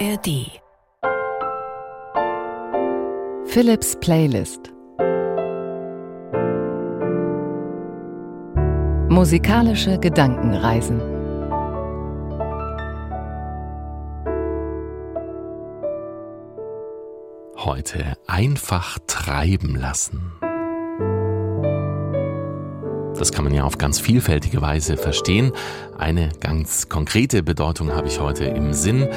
ARD Philips Playlist Musikalische Gedankenreisen Heute einfach treiben lassen. Das kann man ja auf ganz vielfältige Weise verstehen. Eine ganz konkrete Bedeutung habe ich heute im Sinn,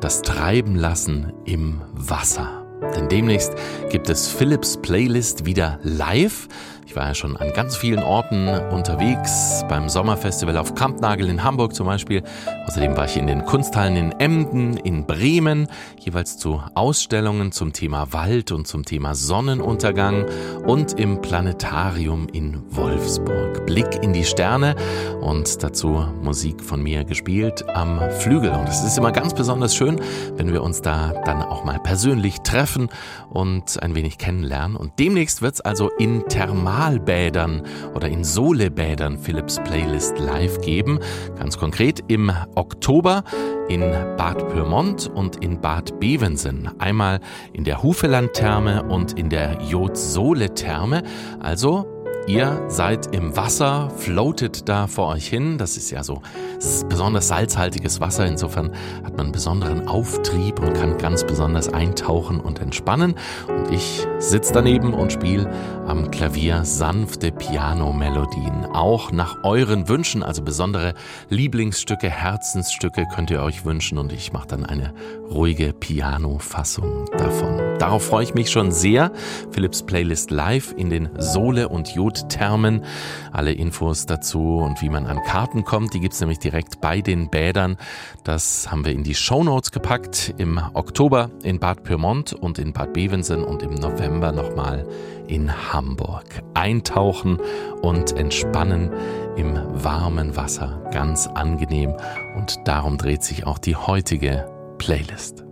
das Treiben lassen im Wasser. Denn demnächst gibt es Philips Playlist wieder live. Ich war ja schon an ganz vielen Orten unterwegs, beim Sommerfestival auf Kampnagel in Hamburg zum Beispiel. Außerdem war ich in den Kunsthallen in Emden, in Bremen, jeweils zu Ausstellungen zum Thema Wald und zum Thema Sonnenuntergang und im Planetarium in Wolfsburg. Blick in die Sterne und dazu Musik von mir gespielt am Flügel. Und es ist immer ganz besonders schön, wenn wir uns da dann auch mal persönlich treffen und ein wenig kennenlernen. Und demnächst wird es also in Thermal Thermalbädern oder in Solebädern Philips Playlist live geben. Ganz konkret im Oktober in Bad Pyrmont und in Bad Bevensen. Einmal in der Hufeland-Therme und in der Jod-Sole-Therme. Also Ihr seid im Wasser, floatet da vor euch hin. Das ist ja so ist besonders salzhaltiges Wasser. Insofern hat man einen besonderen Auftrieb und kann ganz besonders eintauchen und entspannen. Und ich sitze daneben und spiele am Klavier sanfte Piano-Melodien. Auch nach euren Wünschen, also besondere Lieblingsstücke, Herzensstücke könnt ihr euch wünschen. Und ich mache dann eine ruhige Piano-Fassung davon. Darauf freue ich mich schon sehr. Philips Playlist live in den Sohle- und Jodthermen. Alle Infos dazu und wie man an Karten kommt, die gibt es nämlich direkt bei den Bädern. Das haben wir in die Show Notes gepackt. Im Oktober in Bad Pyrmont und in Bad Bevensen und im November nochmal in Hamburg. Eintauchen und entspannen im warmen Wasser. Ganz angenehm. Und darum dreht sich auch die heutige Playlist.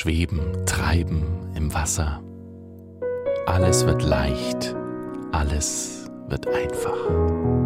Schweben, Treiben im Wasser. Alles wird leicht, alles wird einfach.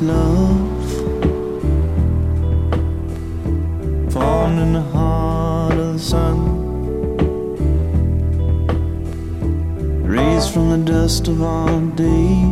Love. Formed in the heart of the sun, raised from the dust of our days,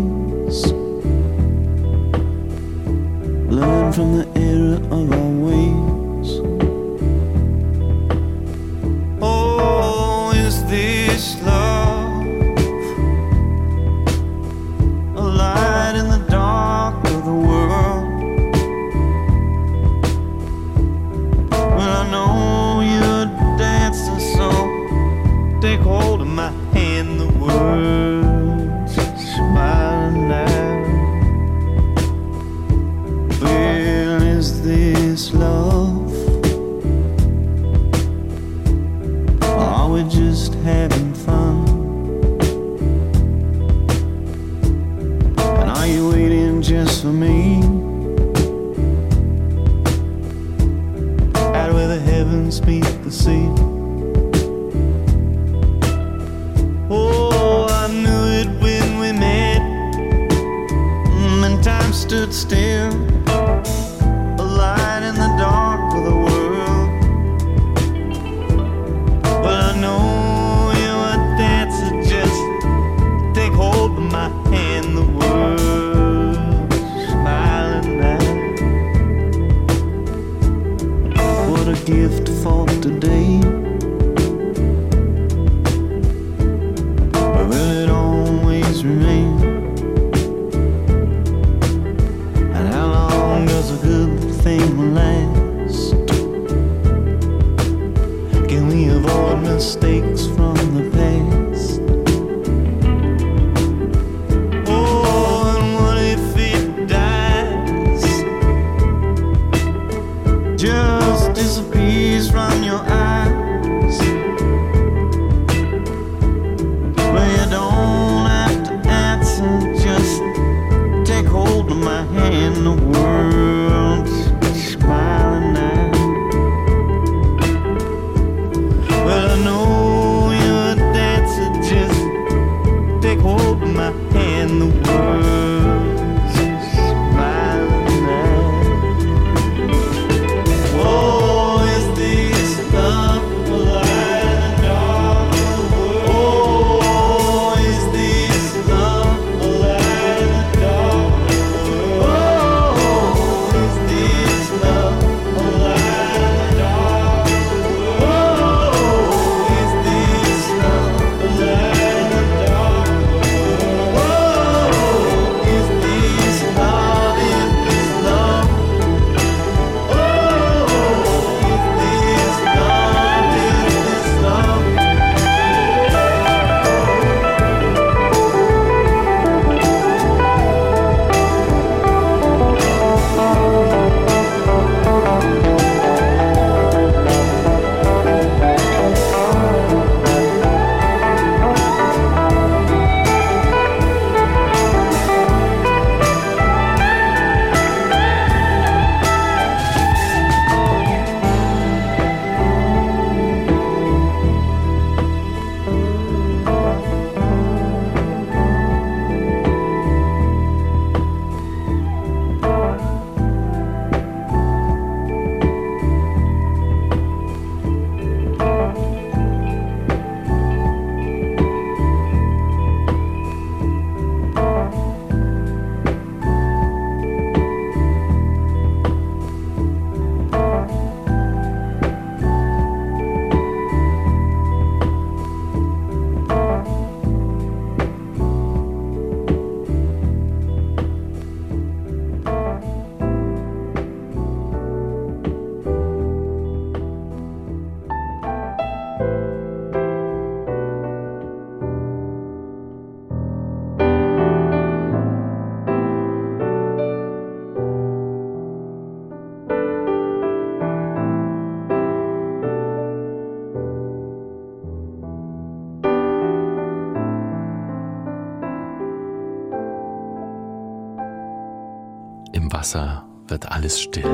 Wasser wird alles still.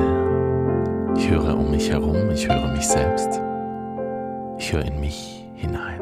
Ich höre um mich herum, ich höre mich selbst. Ich höre in mich hinein.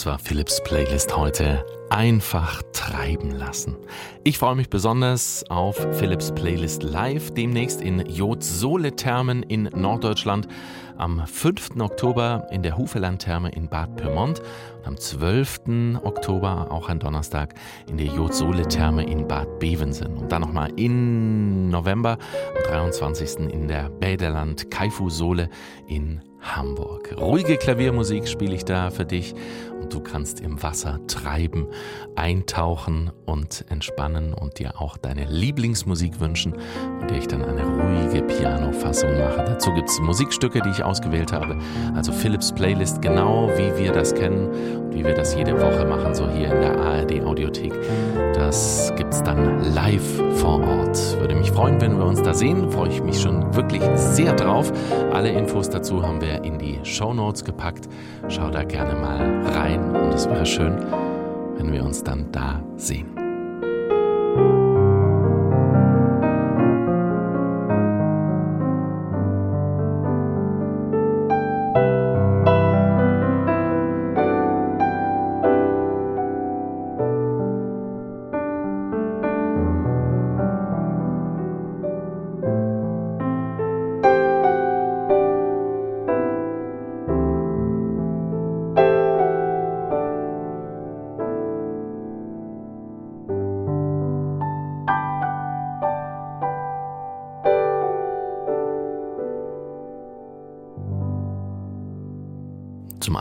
Das war Philips Playlist heute. Einfach treiben lassen. Ich freue mich besonders auf Philips Playlist Live, demnächst in Jod-Sole-Thermen in Norddeutschland, am 5. Oktober in der Hufeland-Therme in Bad Pyrmont und am 12. Oktober, auch ein Donnerstag, in der Jod-Sole-Therme in Bad Bevensen. Und dann nochmal im November, am 23. in der Bäderland Kaifu-Sole in Hamburg. Ruhige Klaviermusik spiele ich da für dich und du kannst im Wasser treiben, eintauchen und entspannen und dir auch deine Lieblingsmusik wünschen, und der ich dann eine ruhige Piano-Fassung mache. Dazu gibt es Musikstücke, die ich ausgewählt habe, also Philips Playlist, genau wie wir das kennen wie wir das jede Woche machen, so hier in der ARD Audiothek. Das gibt es dann live vor Ort. Würde mich freuen, wenn wir uns da sehen. Freue ich mich schon wirklich sehr drauf. Alle Infos dazu haben wir in die Show Notes gepackt. Schau da gerne mal rein und es wäre schön, wenn wir uns dann da sehen.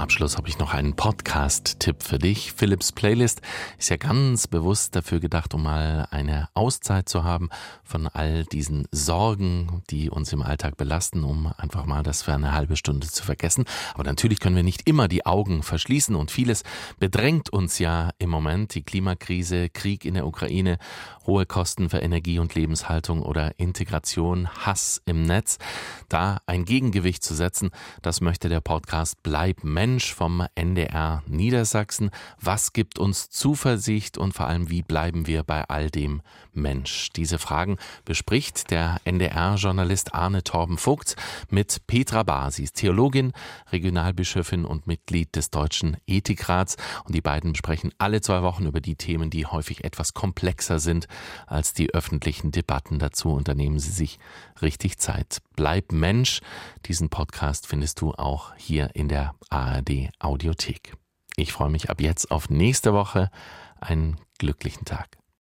Abschluss habe ich noch einen Podcast-Tipp für dich. Philips Playlist ist ja ganz bewusst dafür gedacht, um mal eine Auszeit zu haben von all diesen Sorgen, die uns im Alltag belasten, um einfach mal das für eine halbe Stunde zu vergessen. Aber natürlich können wir nicht immer die Augen verschließen und vieles bedrängt uns ja im Moment. Die Klimakrise, Krieg in der Ukraine, hohe Kosten für Energie und Lebenshaltung oder Integration, Hass im Netz. Da ein Gegengewicht zu setzen, das möchte der Podcast Bleib Mensch vom NDR Niedersachsen. Was gibt uns Zuversicht und vor allem, wie bleiben wir bei all dem Mensch? Diese Fragen bespricht der NDR-Journalist Arne Torben Vogt mit Petra ist Theologin, Regionalbischöfin und Mitglied des Deutschen Ethikrats. Und die beiden besprechen alle zwei Wochen über die Themen, die häufig etwas komplexer sind als die öffentlichen Debatten dazu. Unternehmen Sie sich richtig Zeit. Bleib Mensch. Diesen Podcast findest du auch hier in der ARD Audiothek. Ich freue mich ab jetzt auf nächste Woche. Einen glücklichen Tag.